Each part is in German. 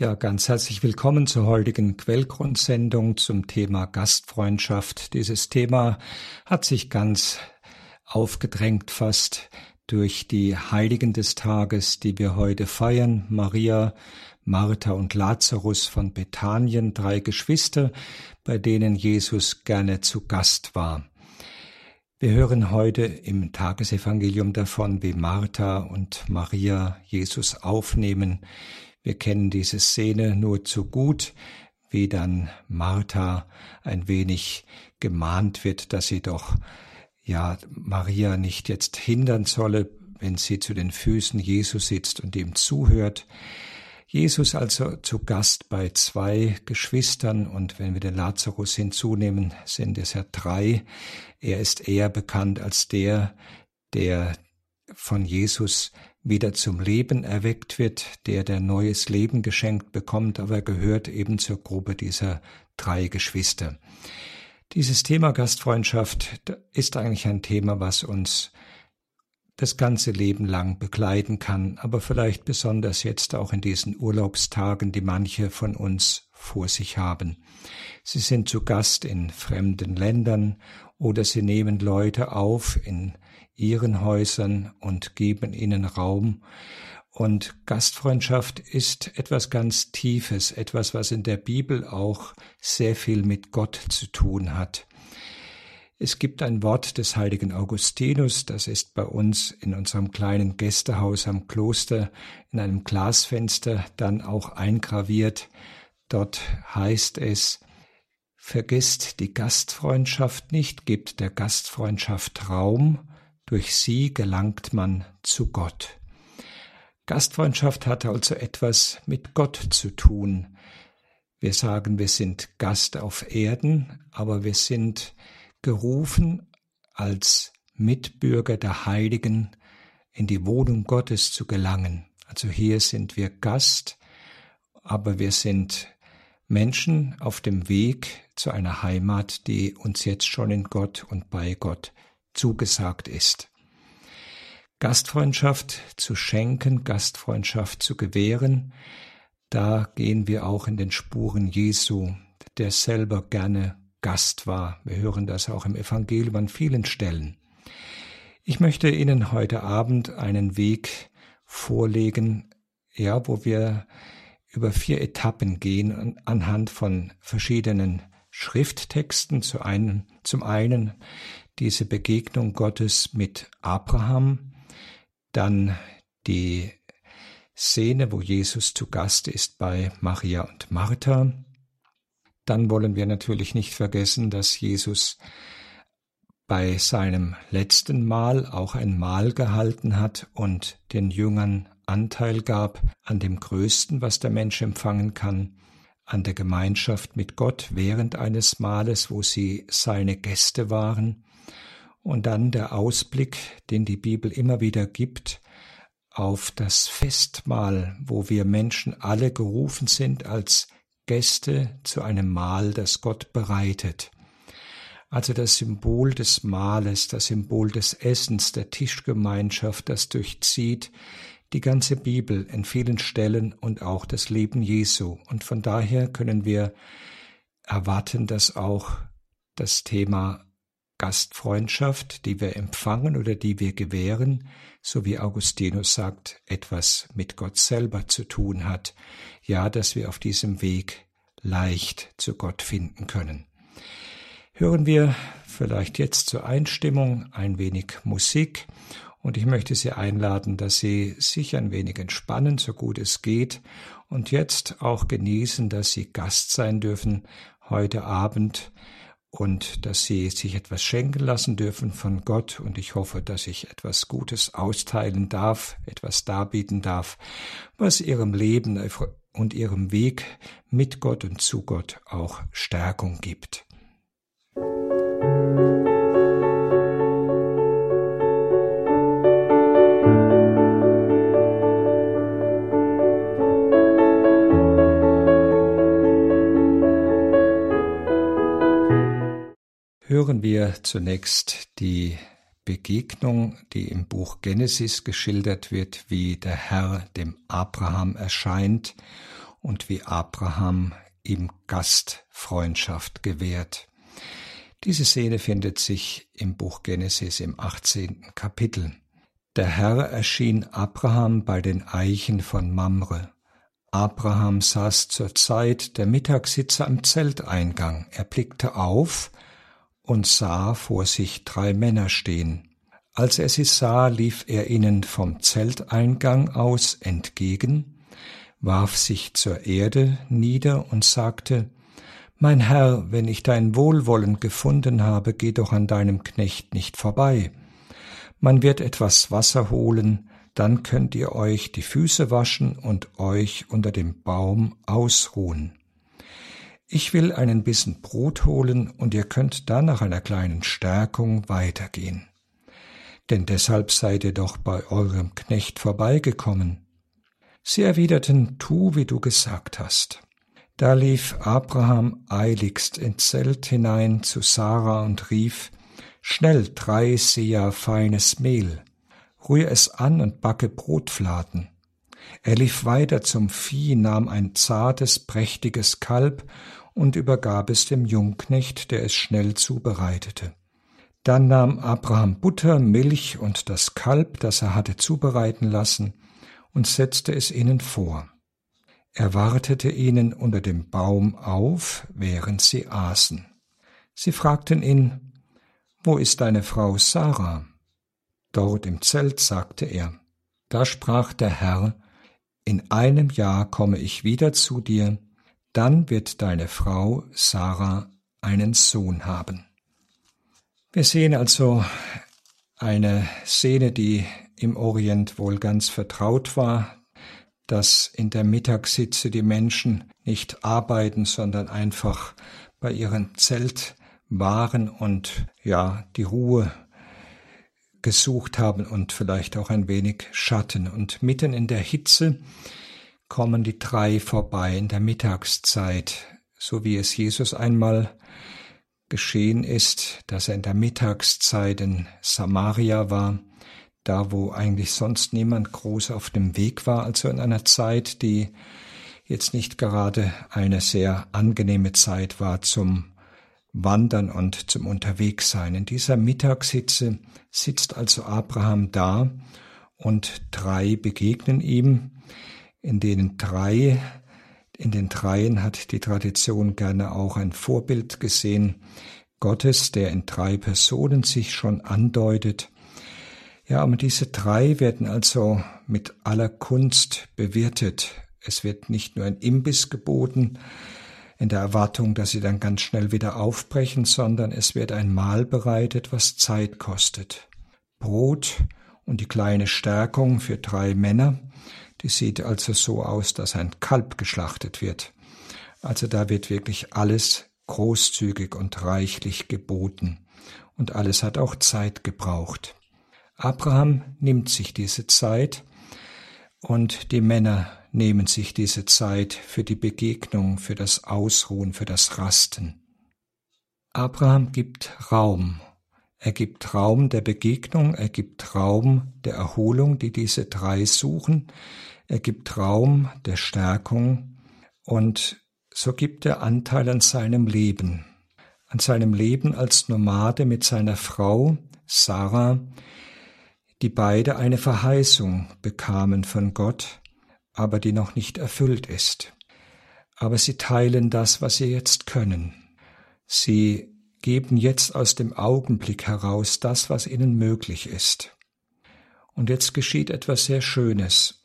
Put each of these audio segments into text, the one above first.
Ja, ganz herzlich willkommen zur heutigen Quellgrundsendung zum Thema Gastfreundschaft. Dieses Thema hat sich ganz aufgedrängt fast durch die Heiligen des Tages, die wir heute feiern. Maria, Martha und Lazarus von Bethanien, drei Geschwister, bei denen Jesus gerne zu Gast war. Wir hören heute im Tagesevangelium davon, wie Martha und Maria Jesus aufnehmen, wir kennen diese Szene nur zu gut, wie dann Martha ein wenig gemahnt wird, dass sie doch ja Maria nicht jetzt hindern solle, wenn sie zu den Füßen Jesus sitzt und ihm zuhört. Jesus also zu Gast bei zwei Geschwistern und wenn wir den Lazarus hinzunehmen, sind es ja drei. Er ist eher bekannt als der, der von Jesus wieder zum Leben erweckt wird, der der neues Leben geschenkt bekommt, aber er gehört eben zur Gruppe dieser drei Geschwister. Dieses Thema Gastfreundschaft ist eigentlich ein Thema, was uns das ganze Leben lang begleiten kann, aber vielleicht besonders jetzt auch in diesen Urlaubstagen, die manche von uns vor sich haben. Sie sind zu Gast in fremden Ländern oder sie nehmen Leute auf in ihren Häusern und geben ihnen Raum. Und Gastfreundschaft ist etwas ganz Tiefes, etwas, was in der Bibel auch sehr viel mit Gott zu tun hat. Es gibt ein Wort des heiligen Augustinus, das ist bei uns in unserem kleinen Gästehaus am Kloster in einem Glasfenster dann auch eingraviert. Dort heißt es, Vergesst die Gastfreundschaft nicht, gebt der Gastfreundschaft Raum, durch sie gelangt man zu Gott. Gastfreundschaft hat also etwas mit Gott zu tun. Wir sagen, wir sind Gast auf Erden, aber wir sind gerufen, als Mitbürger der Heiligen in die Wohnung Gottes zu gelangen. Also hier sind wir Gast, aber wir sind Menschen auf dem Weg zu einer Heimat, die uns jetzt schon in Gott und bei Gott zugesagt ist. Gastfreundschaft zu schenken, Gastfreundschaft zu gewähren, da gehen wir auch in den Spuren Jesu, der selber gerne Gast war. Wir hören das auch im Evangelium an vielen Stellen. Ich möchte Ihnen heute Abend einen Weg vorlegen, ja, wo wir über vier Etappen gehen anhand von verschiedenen Schrifttexten. Zu einen, zum einen diese Begegnung Gottes mit Abraham, dann die Szene, wo Jesus zu Gast ist bei Maria und Martha. Dann wollen wir natürlich nicht vergessen, dass Jesus bei seinem letzten Mahl auch ein Mahl gehalten hat und den Jüngern Anteil gab an dem Größten, was der Mensch empfangen kann, an der Gemeinschaft mit Gott während eines Mahles, wo sie seine Gäste waren, und dann der Ausblick, den die Bibel immer wieder gibt, auf das Festmahl, wo wir Menschen alle gerufen sind als Gäste zu einem Mahl, das Gott bereitet. Also das Symbol des Mahles, das Symbol des Essens, der Tischgemeinschaft, das durchzieht die ganze Bibel in vielen Stellen und auch das Leben Jesu. Und von daher können wir erwarten, dass auch das Thema Gastfreundschaft, die wir empfangen oder die wir gewähren, so wie Augustinus sagt, etwas mit Gott selber zu tun hat. Ja, dass wir auf diesem Weg leicht zu Gott finden können. Hören wir vielleicht jetzt zur Einstimmung ein wenig Musik und ich möchte Sie einladen, dass Sie sich ein wenig entspannen, so gut es geht, und jetzt auch genießen, dass Sie Gast sein dürfen heute Abend und dass Sie sich etwas schenken lassen dürfen von Gott. Und ich hoffe, dass ich etwas Gutes austeilen darf, etwas darbieten darf, was Ihrem Leben und Ihrem Weg mit Gott und zu Gott auch Stärkung gibt. Hören wir zunächst die Begegnung, die im Buch Genesis geschildert wird, wie der Herr dem Abraham erscheint und wie Abraham ihm Gastfreundschaft gewährt. Diese Szene findet sich im Buch Genesis im 18. Kapitel. Der Herr erschien Abraham bei den Eichen von Mamre. Abraham saß zur Zeit der Mittagssitze am Zelteingang. Er blickte auf und sah vor sich drei Männer stehen. Als er sie sah, lief er ihnen vom Zelteingang aus entgegen, warf sich zur Erde nieder und sagte, Mein Herr, wenn ich dein Wohlwollen gefunden habe, geh doch an deinem Knecht nicht vorbei. Man wird etwas Wasser holen, dann könnt ihr euch die Füße waschen und euch unter dem Baum ausruhen. Ich will einen Bissen Brot holen und ihr könnt dann nach einer kleinen Stärkung weitergehen. Denn deshalb seid ihr doch bei eurem Knecht vorbeigekommen. Sie erwiderten, tu, wie du gesagt hast. Da lief Abraham eiligst ins Zelt hinein zu Sarah und rief, Schnell drei Seher feines Mehl, rühr es an und backe Brotfladen. Er lief weiter zum Vieh, nahm ein zartes, prächtiges Kalb und übergab es dem Jungknecht, der es schnell zubereitete. Dann nahm Abraham Butter, Milch und das Kalb, das er hatte zubereiten lassen, und setzte es ihnen vor. Er wartete ihnen unter dem Baum auf, während sie aßen. Sie fragten ihn, wo ist deine Frau Sarah? Dort im Zelt, sagte er. Da sprach der Herr, In einem Jahr komme ich wieder zu dir, dann wird deine Frau Sarah einen Sohn haben. Wir sehen also eine Szene, die im Orient wohl ganz vertraut war, dass in der Mittagssitze die Menschen nicht arbeiten, sondern einfach bei ihrem Zelt waren und ja, die Ruhe gesucht haben und vielleicht auch ein wenig Schatten. Und mitten in der Hitze kommen die drei vorbei in der Mittagszeit, so wie es Jesus einmal geschehen ist, dass er in der Mittagszeit in Samaria war, da wo eigentlich sonst niemand groß auf dem Weg war, also in einer Zeit, die jetzt nicht gerade eine sehr angenehme Zeit war zum Wandern und zum Unterwegssein. In dieser Mittagshitze sitzt also Abraham da und drei begegnen ihm, in denen drei, in den dreien hat die Tradition gerne auch ein Vorbild gesehen, Gottes, der in drei Personen sich schon andeutet. Ja, aber diese drei werden also mit aller Kunst bewirtet. Es wird nicht nur ein Imbiss geboten, in der Erwartung, dass sie dann ganz schnell wieder aufbrechen, sondern es wird ein Mahl bereitet, was Zeit kostet. Brot und die kleine Stärkung für drei Männer, die sieht also so aus, dass ein Kalb geschlachtet wird. Also da wird wirklich alles großzügig und reichlich geboten. Und alles hat auch Zeit gebraucht. Abraham nimmt sich diese Zeit und die Männer nehmen sich diese Zeit für die Begegnung, für das Ausruhen, für das Rasten. Abraham gibt Raum. Er gibt Raum der Begegnung, er gibt Raum der Erholung, die diese drei suchen, er gibt Raum der Stärkung und so gibt er Anteil an seinem Leben, an seinem Leben als Nomade mit seiner Frau Sarah, die beide eine Verheißung bekamen von Gott, aber die noch nicht erfüllt ist. Aber sie teilen das, was sie jetzt können. Sie geben jetzt aus dem Augenblick heraus das, was ihnen möglich ist. Und jetzt geschieht etwas sehr Schönes.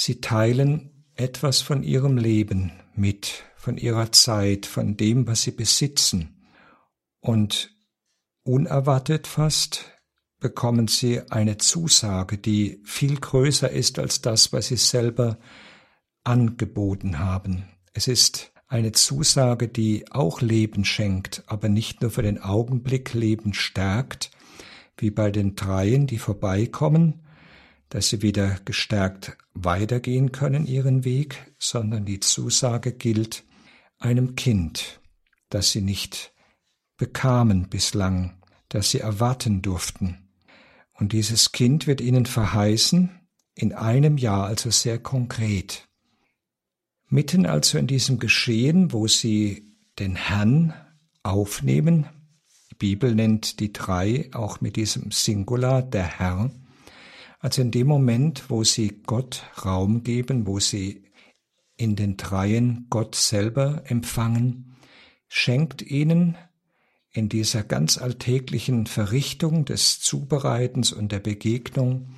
Sie teilen etwas von ihrem Leben mit, von ihrer Zeit, von dem, was sie besitzen. Und unerwartet fast bekommen sie eine Zusage, die viel größer ist als das, was sie selber angeboten haben. Es ist eine Zusage, die auch Leben schenkt, aber nicht nur für den Augenblick Leben stärkt, wie bei den Dreien, die vorbeikommen, dass sie wieder gestärkt weitergehen können ihren Weg, sondern die Zusage gilt einem Kind, das sie nicht bekamen bislang, das sie erwarten durften. Und dieses Kind wird ihnen verheißen, in einem Jahr, also sehr konkret. Mitten also in diesem Geschehen, wo sie den Herrn aufnehmen, die Bibel nennt die drei auch mit diesem Singular der Herr, also in dem Moment, wo sie Gott Raum geben, wo sie in den Dreien Gott selber empfangen, schenkt ihnen in dieser ganz alltäglichen Verrichtung des Zubereitens und der Begegnung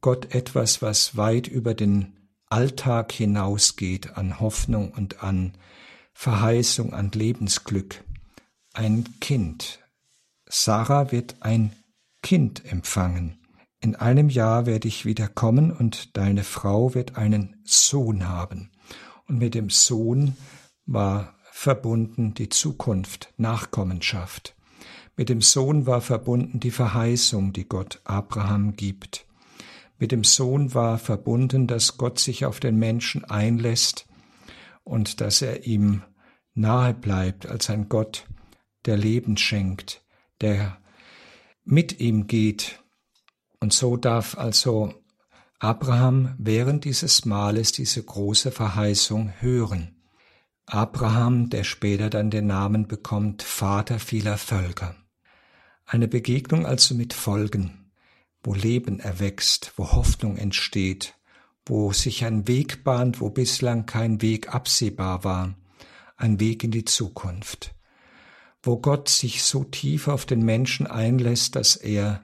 Gott etwas, was weit über den Alltag hinausgeht an Hoffnung und an Verheißung, an Lebensglück. Ein Kind. Sarah wird ein Kind empfangen. In einem Jahr werde ich wieder kommen und deine Frau wird einen Sohn haben. Und mit dem Sohn war verbunden die Zukunft, Nachkommenschaft. Mit dem Sohn war verbunden die Verheißung, die Gott Abraham gibt. Mit dem Sohn war verbunden, dass Gott sich auf den Menschen einlässt und dass er ihm nahe bleibt als ein Gott, der Leben schenkt, der mit ihm geht. Und so darf also Abraham während dieses Males diese große Verheißung hören. Abraham, der später dann den Namen bekommt Vater vieler Völker. Eine Begegnung also mit Folgen wo Leben erwächst, wo Hoffnung entsteht, wo sich ein Weg bahnt, wo bislang kein Weg absehbar war, ein Weg in die Zukunft, wo Gott sich so tief auf den Menschen einlässt, dass er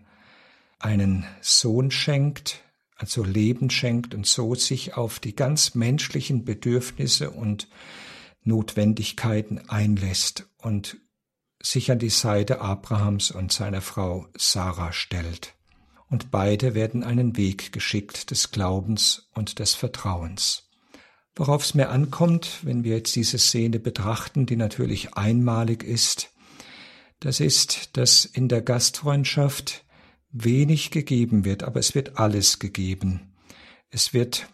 einen Sohn schenkt, also Leben schenkt und so sich auf die ganz menschlichen Bedürfnisse und Notwendigkeiten einlässt und sich an die Seite Abrahams und seiner Frau Sarah stellt und beide werden einen Weg geschickt des Glaubens und des Vertrauens. Worauf es mir ankommt, wenn wir jetzt diese Szene betrachten, die natürlich einmalig ist, das ist, dass in der Gastfreundschaft wenig gegeben wird, aber es wird alles gegeben. Es wird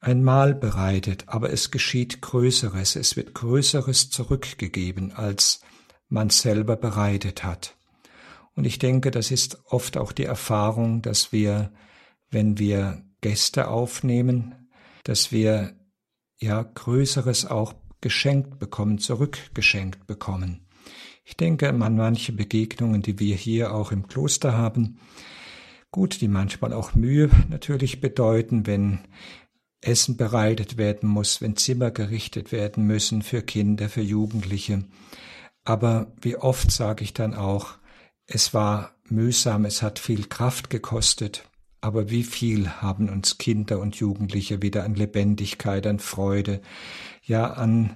ein Mahl bereitet, aber es geschieht Größeres, es wird Größeres zurückgegeben, als man selber bereitet hat. Und ich denke, das ist oft auch die Erfahrung, dass wir, wenn wir Gäste aufnehmen, dass wir ja Größeres auch geschenkt bekommen, zurückgeschenkt bekommen. Ich denke an manche Begegnungen, die wir hier auch im Kloster haben. Gut, die manchmal auch Mühe natürlich bedeuten, wenn Essen bereitet werden muss, wenn Zimmer gerichtet werden müssen für Kinder, für Jugendliche. Aber wie oft sage ich dann auch, es war mühsam, es hat viel Kraft gekostet, aber wie viel haben uns Kinder und Jugendliche wieder an Lebendigkeit, an Freude, ja an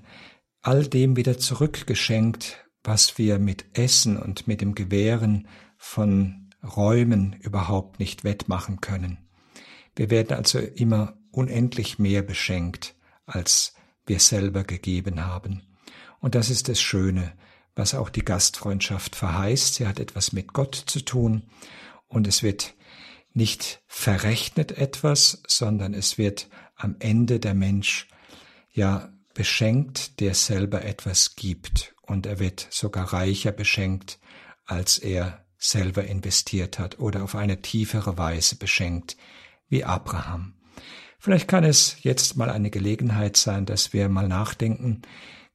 all dem wieder zurückgeschenkt, was wir mit Essen und mit dem Gewähren von Räumen überhaupt nicht wettmachen können. Wir werden also immer unendlich mehr beschenkt, als wir selber gegeben haben. Und das ist das Schöne, was auch die Gastfreundschaft verheißt. Sie hat etwas mit Gott zu tun und es wird nicht verrechnet etwas, sondern es wird am Ende der Mensch ja beschenkt, der selber etwas gibt und er wird sogar reicher beschenkt, als er selber investiert hat oder auf eine tiefere Weise beschenkt wie Abraham. Vielleicht kann es jetzt mal eine Gelegenheit sein, dass wir mal nachdenken,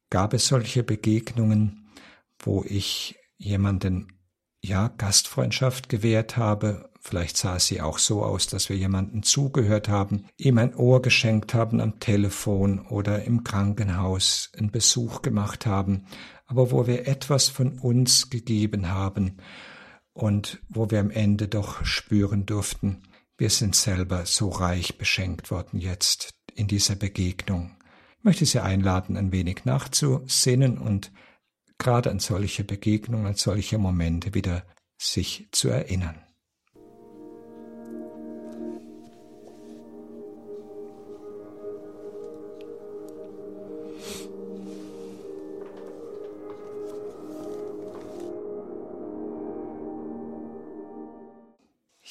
gab es solche Begegnungen, wo ich jemanden ja Gastfreundschaft gewährt habe. Vielleicht sah sie auch so aus, dass wir jemanden zugehört haben, ihm ein Ohr geschenkt haben am Telefon oder im Krankenhaus einen Besuch gemacht haben, aber wo wir etwas von uns gegeben haben und wo wir am Ende doch spüren durften, wir sind selber so reich beschenkt worden jetzt in dieser Begegnung. Ich möchte Sie einladen, ein wenig nachzusinnen und gerade an solche Begegnungen, an solche Momente wieder sich zu erinnern.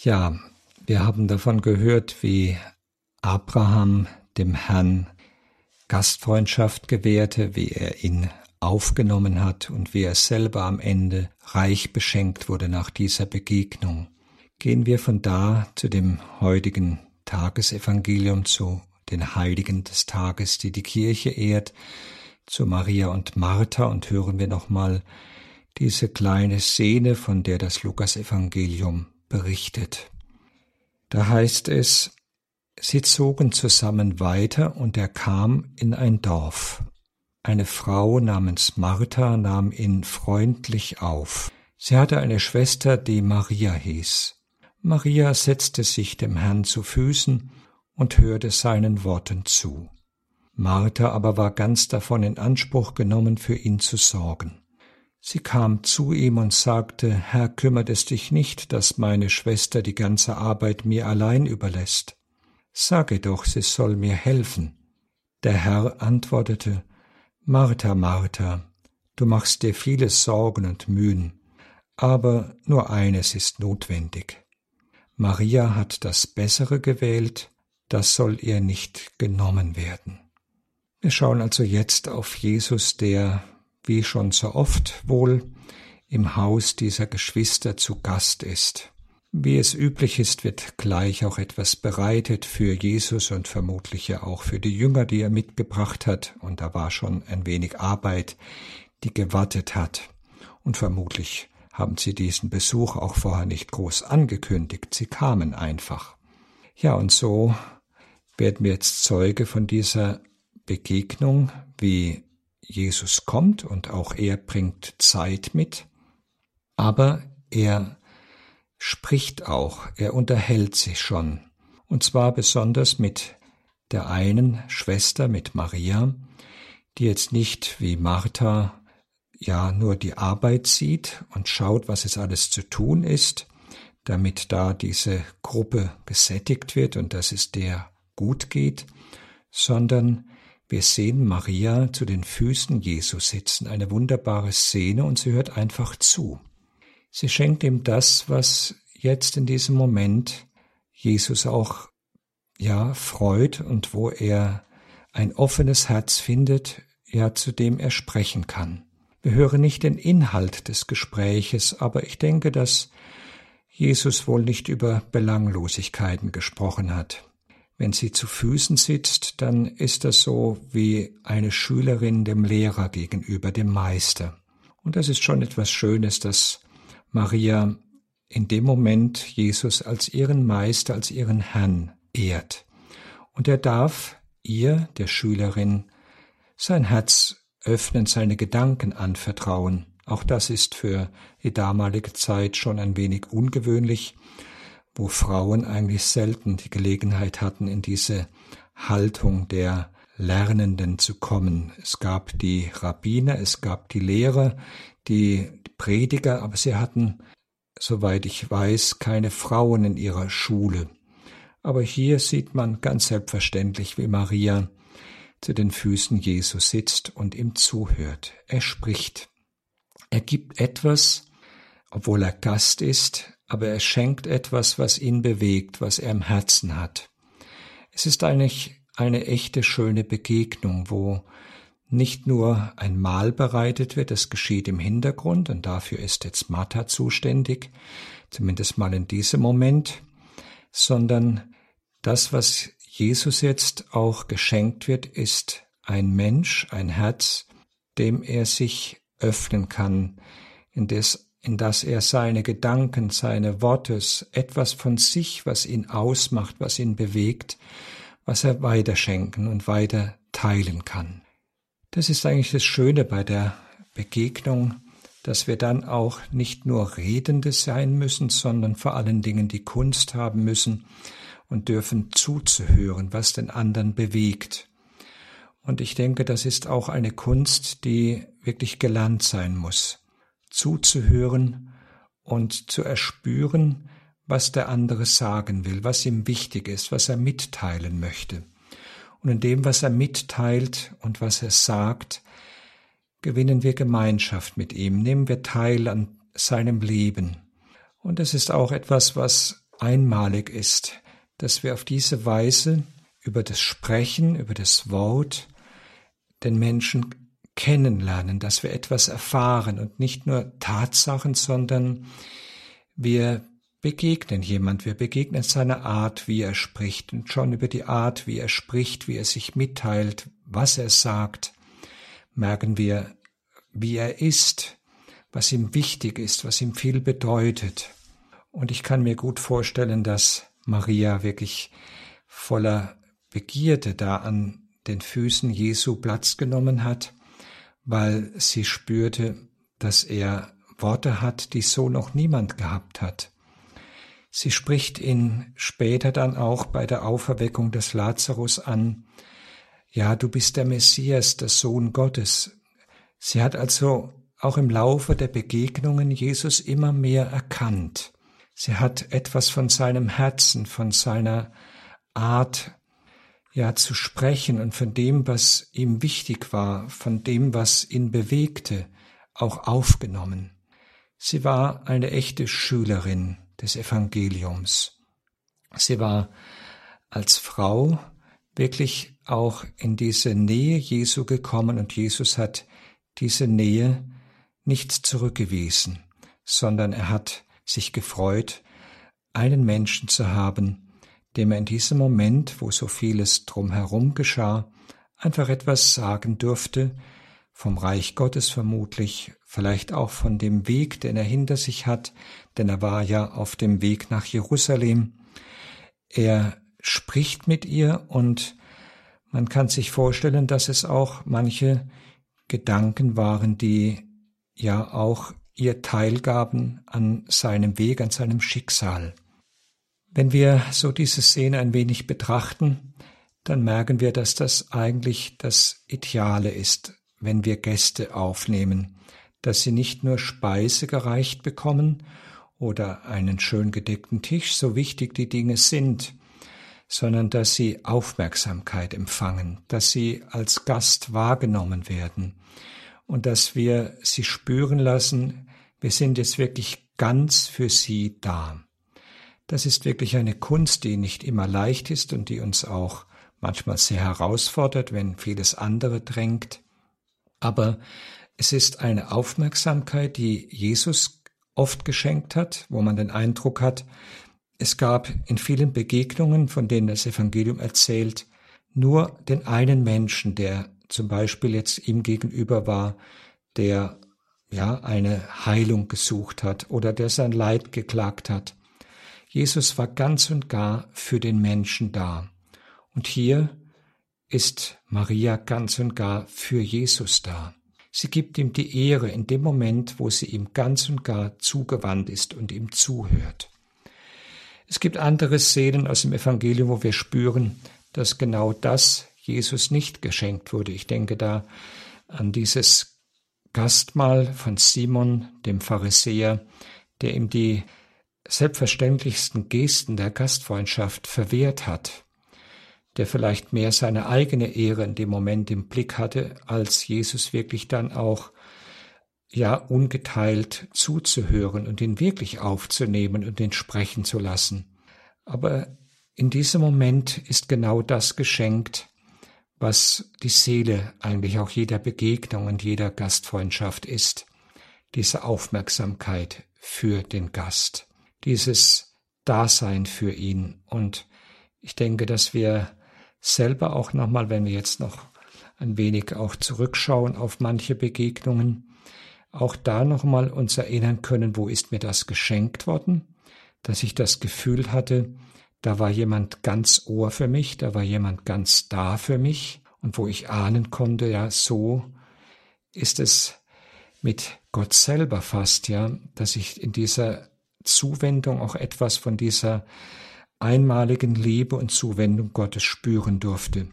Ja, wir haben davon gehört, wie Abraham dem Herrn Gastfreundschaft gewährte, wie er ihn aufgenommen hat und wie er selber am Ende reich beschenkt wurde nach dieser Begegnung. Gehen wir von da zu dem heutigen Tagesevangelium, zu den Heiligen des Tages, die die Kirche ehrt, zu Maria und Martha und hören wir nochmal diese kleine Szene, von der das Lukasevangelium berichtet. Da heißt es, sie zogen zusammen weiter und er kam in ein Dorf. Eine Frau namens Martha nahm ihn freundlich auf. Sie hatte eine Schwester, die Maria hieß. Maria setzte sich dem Herrn zu Füßen und hörte seinen Worten zu. Martha aber war ganz davon in Anspruch genommen, für ihn zu sorgen. Sie kam zu ihm und sagte, Herr, kümmert es dich nicht, dass meine Schwester die ganze Arbeit mir allein überlässt. Sage doch, sie soll mir helfen. Der Herr antwortete, Martha, Martha, du machst dir viele Sorgen und Mühen, aber nur eines ist notwendig. Maria hat das Bessere gewählt, das soll ihr nicht genommen werden. Wir schauen also jetzt auf Jesus, der, wie schon so oft wohl, im Haus dieser Geschwister zu Gast ist. Wie es üblich ist, wird gleich auch etwas bereitet für Jesus und vermutlich ja auch für die Jünger, die er mitgebracht hat, und da war schon ein wenig Arbeit, die gewartet hat. Und vermutlich haben sie diesen Besuch auch vorher nicht groß angekündigt, sie kamen einfach. Ja, und so werden wir jetzt Zeuge von dieser Begegnung, wie Jesus kommt und auch er bringt Zeit mit, aber er spricht auch, er unterhält sich schon, und zwar besonders mit der einen Schwester, mit Maria, die jetzt nicht wie Martha ja nur die Arbeit sieht und schaut, was es alles zu tun ist, damit da diese Gruppe gesättigt wird und dass es der gut geht, sondern wir sehen Maria zu den Füßen Jesu sitzen, eine wunderbare Szene, und sie hört einfach zu. Sie schenkt ihm das, was jetzt in diesem Moment Jesus auch ja freut und wo er ein offenes Herz findet, ja zu dem er sprechen kann. Wir hören nicht den Inhalt des Gespräches, aber ich denke, dass Jesus wohl nicht über Belanglosigkeiten gesprochen hat. Wenn sie zu Füßen sitzt, dann ist das so wie eine Schülerin dem Lehrer gegenüber, dem Meister. Und das ist schon etwas Schönes, dass Maria in dem Moment Jesus als ihren Meister, als ihren Herrn ehrt. Und er darf ihr, der Schülerin, sein Herz öffnen, seine Gedanken anvertrauen. Auch das ist für die damalige Zeit schon ein wenig ungewöhnlich, wo Frauen eigentlich selten die Gelegenheit hatten, in diese Haltung der Lernenden zu kommen. Es gab die Rabbiner, es gab die Lehrer, die Prediger, aber sie hatten, soweit ich weiß, keine Frauen in ihrer Schule. Aber hier sieht man ganz selbstverständlich, wie Maria zu den Füßen Jesus sitzt und ihm zuhört. Er spricht. Er gibt etwas, obwohl er Gast ist, aber er schenkt etwas, was ihn bewegt, was er im Herzen hat. Es ist eigentlich eine echte schöne Begegnung, wo nicht nur ein Mahl bereitet wird, das geschieht im Hintergrund und dafür ist jetzt Martha zuständig, zumindest mal in diesem Moment, sondern das, was Jesus jetzt auch geschenkt wird, ist ein Mensch, ein Herz, dem er sich öffnen kann, in das in das er seine Gedanken, seine Wortes, etwas von sich, was ihn ausmacht, was ihn bewegt, was er weiterschenken und weiter teilen kann. Das ist eigentlich das Schöne bei der Begegnung, dass wir dann auch nicht nur Redende sein müssen, sondern vor allen Dingen die Kunst haben müssen und dürfen zuzuhören, was den anderen bewegt. Und ich denke, das ist auch eine Kunst, die wirklich gelernt sein muss zuzuhören und zu erspüren, was der andere sagen will, was ihm wichtig ist, was er mitteilen möchte. Und in dem, was er mitteilt und was er sagt, gewinnen wir Gemeinschaft mit ihm, nehmen wir teil an seinem Leben. Und es ist auch etwas, was einmalig ist, dass wir auf diese Weise über das Sprechen, über das Wort den Menschen kennenlernen, dass wir etwas erfahren und nicht nur Tatsachen, sondern wir begegnen jemand, wir begegnen seiner Art, wie er spricht und schon über die Art, wie er spricht, wie er sich mitteilt, was er sagt, merken wir, wie er ist, was ihm wichtig ist, was ihm viel bedeutet. Und ich kann mir gut vorstellen, dass Maria wirklich voller Begierde da an den Füßen Jesu Platz genommen hat, weil sie spürte, dass er Worte hat, die so noch niemand gehabt hat. Sie spricht ihn später dann auch bei der Auferweckung des Lazarus an. Ja, du bist der Messias, der Sohn Gottes. Sie hat also auch im Laufe der Begegnungen Jesus immer mehr erkannt. Sie hat etwas von seinem Herzen, von seiner Art, ja, zu sprechen und von dem, was ihm wichtig war, von dem, was ihn bewegte, auch aufgenommen. Sie war eine echte Schülerin des Evangeliums. Sie war als Frau wirklich auch in diese Nähe Jesu gekommen und Jesus hat diese Nähe nicht zurückgewiesen, sondern er hat sich gefreut, einen Menschen zu haben, dem er in diesem Moment, wo so vieles drumherum geschah, einfach etwas sagen durfte, vom Reich Gottes vermutlich, vielleicht auch von dem Weg, den er hinter sich hat, denn er war ja auf dem Weg nach Jerusalem. Er spricht mit ihr und man kann sich vorstellen, dass es auch manche Gedanken waren, die ja auch ihr teilgaben an seinem Weg, an seinem Schicksal. Wenn wir so diese Szene ein wenig betrachten, dann merken wir, dass das eigentlich das Ideale ist, wenn wir Gäste aufnehmen, dass sie nicht nur Speise gereicht bekommen oder einen schön gedeckten Tisch, so wichtig die Dinge sind, sondern dass sie Aufmerksamkeit empfangen, dass sie als Gast wahrgenommen werden und dass wir sie spüren lassen, wir sind jetzt wirklich ganz für sie da. Das ist wirklich eine Kunst, die nicht immer leicht ist und die uns auch manchmal sehr herausfordert, wenn vieles andere drängt. Aber es ist eine Aufmerksamkeit, die Jesus oft geschenkt hat, wo man den Eindruck hat, es gab in vielen Begegnungen, von denen das Evangelium erzählt, nur den einen Menschen, der zum Beispiel jetzt ihm gegenüber war, der ja eine Heilung gesucht hat oder der sein Leid geklagt hat. Jesus war ganz und gar für den Menschen da. Und hier ist Maria ganz und gar für Jesus da. Sie gibt ihm die Ehre in dem Moment, wo sie ihm ganz und gar zugewandt ist und ihm zuhört. Es gibt andere Szenen aus dem Evangelium, wo wir spüren, dass genau das Jesus nicht geschenkt wurde. Ich denke da an dieses Gastmahl von Simon, dem Pharisäer, der ihm die selbstverständlichsten Gesten der Gastfreundschaft verwehrt hat der vielleicht mehr seine eigene Ehre in dem Moment im Blick hatte, als Jesus wirklich dann auch ja ungeteilt zuzuhören und ihn wirklich aufzunehmen und ihn sprechen zu lassen. Aber in diesem Moment ist genau das geschenkt, was die Seele eigentlich auch jeder Begegnung und jeder Gastfreundschaft ist. Diese Aufmerksamkeit für den Gast, dieses Dasein für ihn. Und ich denke, dass wir selber auch nochmal, wenn wir jetzt noch ein wenig auch zurückschauen auf manche Begegnungen, auch da nochmal uns erinnern können, wo ist mir das geschenkt worden, dass ich das Gefühl hatte, da war jemand ganz Ohr für mich, da war jemand ganz da für mich und wo ich ahnen konnte, ja, so ist es mit Gott selber fast, ja, dass ich in dieser Zuwendung auch etwas von dieser einmaligen Liebe und Zuwendung Gottes spüren durfte.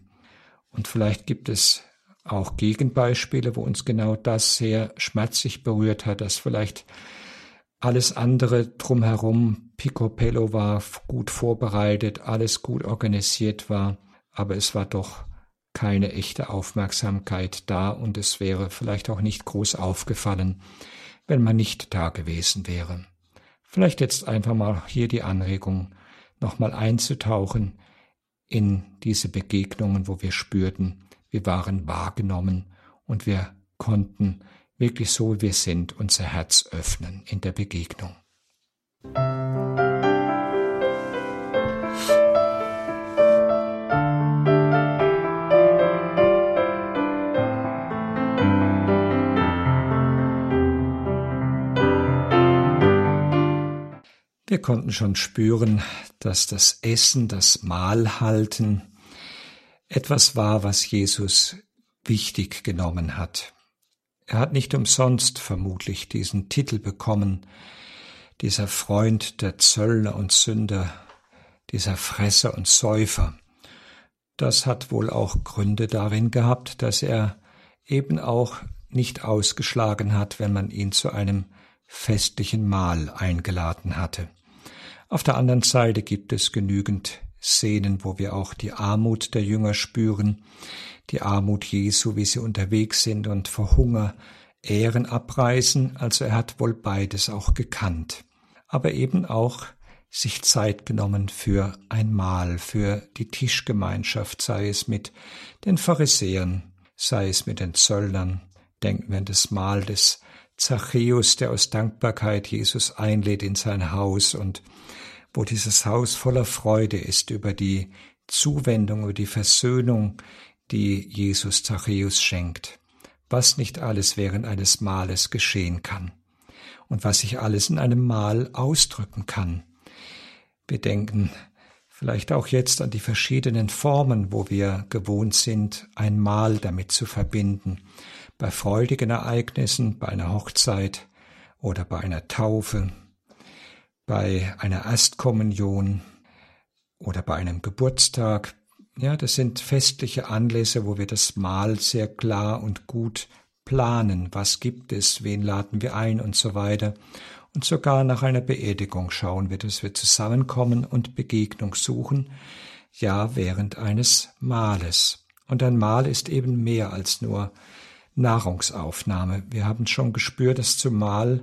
Und vielleicht gibt es auch Gegenbeispiele, wo uns genau das sehr schmerzlich berührt hat, dass vielleicht alles andere drumherum picopello war, gut vorbereitet, alles gut organisiert war, aber es war doch keine echte Aufmerksamkeit da und es wäre vielleicht auch nicht groß aufgefallen, wenn man nicht da gewesen wäre. Vielleicht jetzt einfach mal hier die Anregung, nochmal einzutauchen in diese Begegnungen, wo wir spürten, wir waren wahrgenommen und wir konnten wirklich so wie wir sind unser Herz öffnen in der Begegnung. Wir konnten schon spüren, dass das Essen, das Mahlhalten etwas war, was Jesus wichtig genommen hat. Er hat nicht umsonst vermutlich diesen Titel bekommen, dieser Freund der Zöllner und Sünder, dieser Fresser und Säufer. Das hat wohl auch Gründe darin gehabt, dass er eben auch nicht ausgeschlagen hat, wenn man ihn zu einem festlichen Mahl eingeladen hatte. Auf der anderen Seite gibt es genügend Szenen, wo wir auch die Armut der Jünger spüren, die Armut Jesu, wie sie unterwegs sind und vor Hunger Ehren abreißen, also er hat wohl beides auch gekannt, aber eben auch sich Zeit genommen für ein Mahl, für die Tischgemeinschaft, sei es mit den Pharisäern, sei es mit den Zöllnern. Denken wir an das Mahl des Zachäus, der aus Dankbarkeit Jesus einlädt in sein Haus und wo dieses Haus voller Freude ist über die Zuwendung, über die Versöhnung, die Jesus Zachäus schenkt. Was nicht alles während eines Mahles geschehen kann und was sich alles in einem Mahl ausdrücken kann. Wir denken vielleicht auch jetzt an die verschiedenen Formen, wo wir gewohnt sind, ein Mahl damit zu verbinden. Bei freudigen Ereignissen, bei einer Hochzeit oder bei einer Taufe, bei einer Erstkommunion oder bei einem Geburtstag. Ja, das sind festliche Anlässe, wo wir das Mahl sehr klar und gut planen. Was gibt es? Wen laden wir ein und so weiter. Und sogar nach einer Beerdigung schauen wir, dass wir zusammenkommen und Begegnung suchen, ja während eines Mahles. Und ein Mahl ist eben mehr als nur Nahrungsaufnahme. Wir haben schon gespürt, dass zum Mahl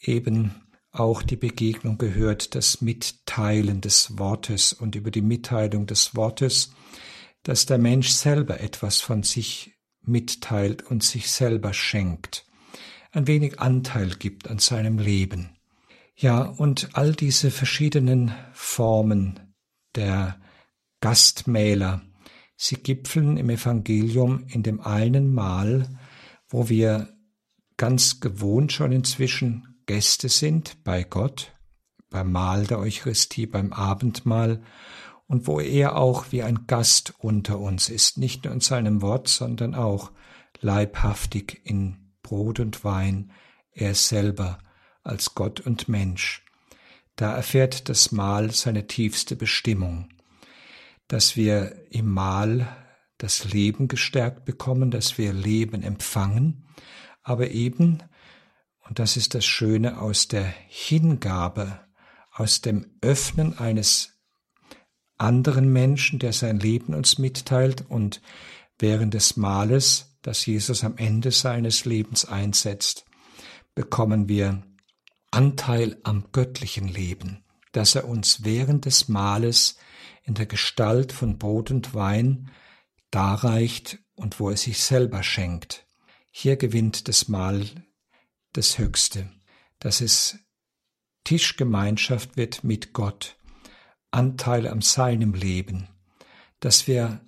eben auch die Begegnung gehört, das Mitteilen des Wortes und über die Mitteilung des Wortes, dass der Mensch selber etwas von sich mitteilt und sich selber schenkt ein wenig Anteil gibt an seinem Leben. Ja, und all diese verschiedenen Formen der Gastmähler, sie gipfeln im Evangelium in dem einen Mal, wo wir ganz gewohnt schon inzwischen Gäste sind bei Gott, beim Mahl der Eucharistie, beim Abendmahl, und wo er auch wie ein Gast unter uns ist, nicht nur in seinem Wort, sondern auch leibhaftig in Brot und Wein, er selber als Gott und Mensch. Da erfährt das Mahl seine tiefste Bestimmung, dass wir im Mahl das Leben gestärkt bekommen, dass wir Leben empfangen, aber eben, und das ist das Schöne aus der Hingabe, aus dem Öffnen eines anderen Menschen, der sein Leben uns mitteilt und während des Mahles das Jesus am Ende seines Lebens einsetzt, bekommen wir Anteil am göttlichen Leben, das er uns während des Mahles in der Gestalt von Brot und Wein darreicht und wo er sich selber schenkt. Hier gewinnt das Mahl das Höchste, dass es Tischgemeinschaft wird mit Gott, Anteil am seinem Leben, dass wir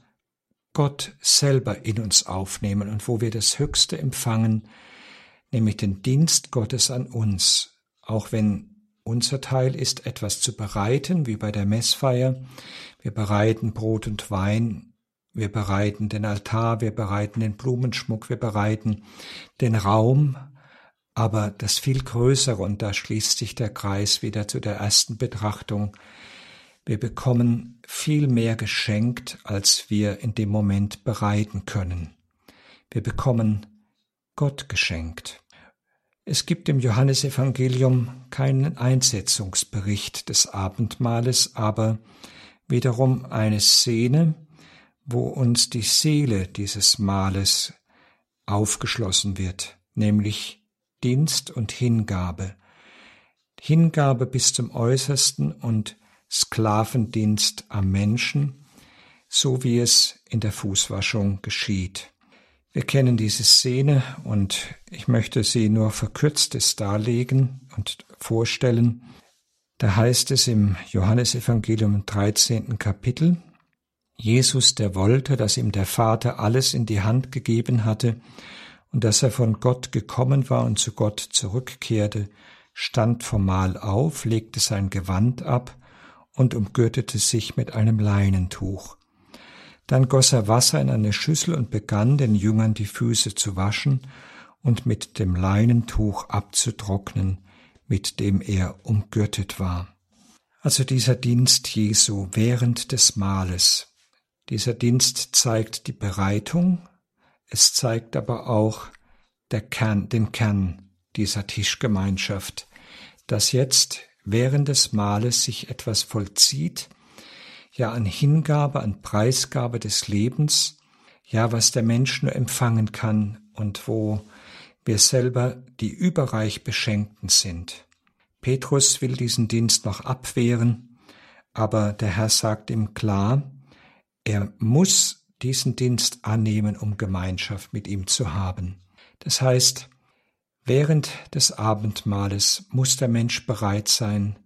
Gott selber in uns aufnehmen und wo wir das Höchste empfangen, nämlich den Dienst Gottes an uns, auch wenn unser Teil ist, etwas zu bereiten, wie bei der Messfeier. Wir bereiten Brot und Wein, wir bereiten den Altar, wir bereiten den Blumenschmuck, wir bereiten den Raum, aber das viel Größere, und da schließt sich der Kreis wieder zu der ersten Betrachtung, wir bekommen viel mehr geschenkt, als wir in dem Moment bereiten können. Wir bekommen Gott geschenkt. Es gibt im Johannesevangelium keinen Einsetzungsbericht des Abendmahles, aber wiederum eine Szene, wo uns die Seele dieses Mahles aufgeschlossen wird, nämlich Dienst und Hingabe. Hingabe bis zum Äußersten und Sklavendienst am Menschen, so wie es in der Fußwaschung geschieht. Wir kennen diese Szene und ich möchte sie nur verkürztes darlegen und vorstellen. Da heißt es im Johannesevangelium im 13. Kapitel, Jesus, der wollte, dass ihm der Vater alles in die Hand gegeben hatte und dass er von Gott gekommen war und zu Gott zurückkehrte, stand vom Mahl auf, legte sein Gewand ab und umgürtete sich mit einem Leinentuch. Dann goss er Wasser in eine Schüssel und begann den Jüngern die Füße zu waschen und mit dem Leinentuch abzutrocknen, mit dem er umgürtet war. Also dieser Dienst Jesu während des Mahles. Dieser Dienst zeigt die Bereitung, es zeigt aber auch der Kern, den Kern dieser Tischgemeinschaft, dass jetzt während des Mahles sich etwas vollzieht, ja an Hingabe, an Preisgabe des Lebens, ja was der Mensch nur empfangen kann und wo wir selber die überreich Beschenkten sind. Petrus will diesen Dienst noch abwehren, aber der Herr sagt ihm klar, er muss diesen Dienst annehmen, um Gemeinschaft mit ihm zu haben. Das heißt, während des Abendmahles muss der Mensch bereit sein,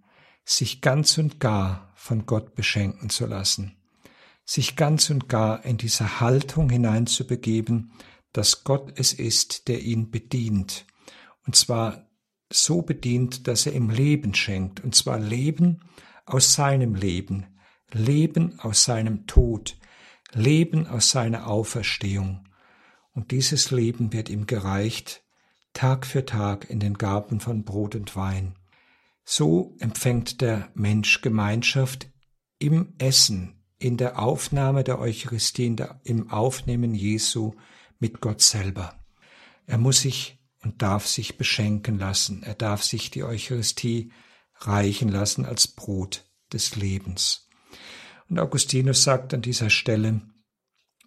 sich ganz und gar von Gott beschenken zu lassen, sich ganz und gar in diese Haltung hineinzubegeben, dass Gott es ist, der ihn bedient, und zwar so bedient, dass er ihm Leben schenkt, und zwar Leben aus seinem Leben, Leben aus seinem Tod, Leben aus seiner Auferstehung. Und dieses Leben wird ihm gereicht, Tag für Tag in den Gaben von Brot und Wein. So empfängt der Mensch Gemeinschaft im Essen, in der Aufnahme der Eucharistie, im Aufnehmen Jesu mit Gott selber. Er muss sich und darf sich beschenken lassen, er darf sich die Eucharistie reichen lassen als Brot des Lebens. Und Augustinus sagt an dieser Stelle,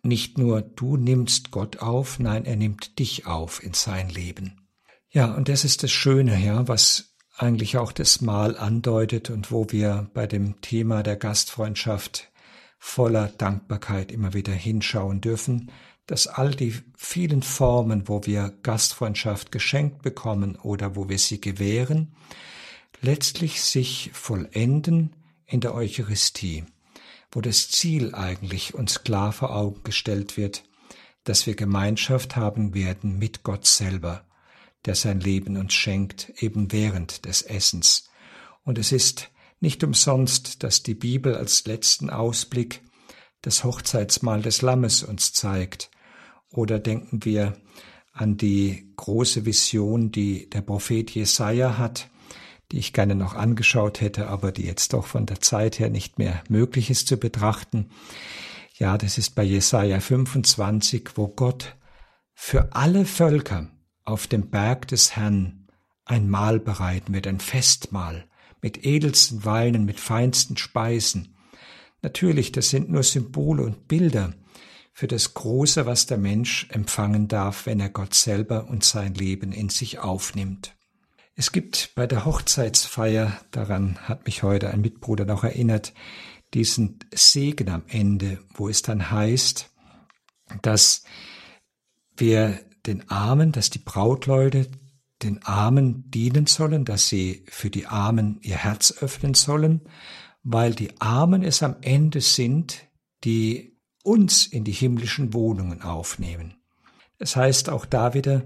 nicht nur du nimmst Gott auf, nein, er nimmt dich auf in sein Leben. Ja, und das ist das Schöne, ja, was eigentlich auch das Mahl andeutet und wo wir bei dem Thema der Gastfreundschaft voller Dankbarkeit immer wieder hinschauen dürfen, dass all die vielen Formen, wo wir Gastfreundschaft geschenkt bekommen oder wo wir sie gewähren, letztlich sich vollenden in der Eucharistie, wo das Ziel eigentlich uns klar vor Augen gestellt wird, dass wir Gemeinschaft haben werden mit Gott selber, der sein Leben uns schenkt, eben während des Essens. Und es ist nicht umsonst, dass die Bibel als letzten Ausblick das Hochzeitsmahl des Lammes uns zeigt. Oder denken wir an die große Vision, die der Prophet Jesaja hat, die ich gerne noch angeschaut hätte, aber die jetzt doch von der Zeit her nicht mehr möglich ist zu betrachten. Ja, das ist bei Jesaja 25, wo Gott für alle Völker auf dem Berg des Herrn ein Mahl bereiten wird, ein Festmahl mit edelsten Weinen, mit feinsten Speisen. Natürlich, das sind nur Symbole und Bilder für das Große, was der Mensch empfangen darf, wenn er Gott selber und sein Leben in sich aufnimmt. Es gibt bei der Hochzeitsfeier, daran hat mich heute ein Mitbruder noch erinnert, diesen Segen am Ende, wo es dann heißt, dass wir den Armen, dass die Brautleute den Armen dienen sollen, dass sie für die Armen ihr Herz öffnen sollen, weil die Armen es am Ende sind, die uns in die himmlischen Wohnungen aufnehmen. Das heißt auch da wieder,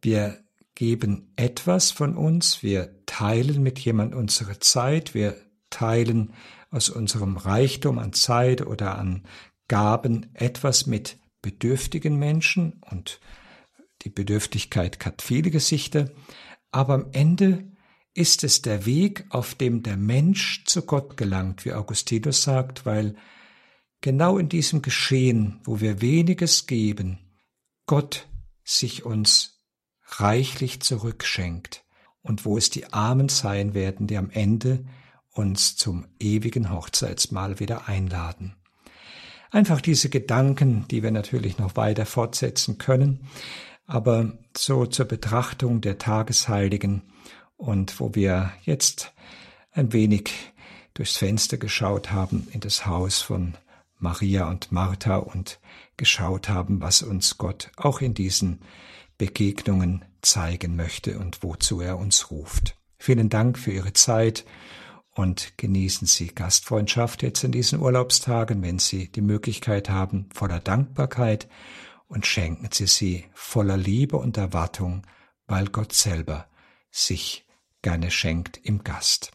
wir geben etwas von uns, wir teilen mit jemand unsere Zeit, wir teilen aus unserem Reichtum an Zeit oder an Gaben etwas mit bedürftigen Menschen. Und die Bedürftigkeit hat viele Gesichter, aber am Ende ist es der Weg, auf dem der Mensch zu Gott gelangt, wie Augustinus sagt, weil genau in diesem Geschehen, wo wir weniges geben, Gott sich uns reichlich zurückschenkt und wo es die Armen sein werden, die am Ende uns zum ewigen Hochzeitsmahl wieder einladen. Einfach diese Gedanken, die wir natürlich noch weiter fortsetzen können, aber so zur Betrachtung der Tagesheiligen und wo wir jetzt ein wenig durchs Fenster geschaut haben in das Haus von Maria und Martha und geschaut haben, was uns Gott auch in diesen Begegnungen zeigen möchte und wozu er uns ruft. Vielen Dank für Ihre Zeit und genießen Sie Gastfreundschaft jetzt in diesen Urlaubstagen, wenn Sie die Möglichkeit haben, voller Dankbarkeit und schenken Sie sie voller Liebe und Erwartung, weil Gott selber sich gerne schenkt im Gast.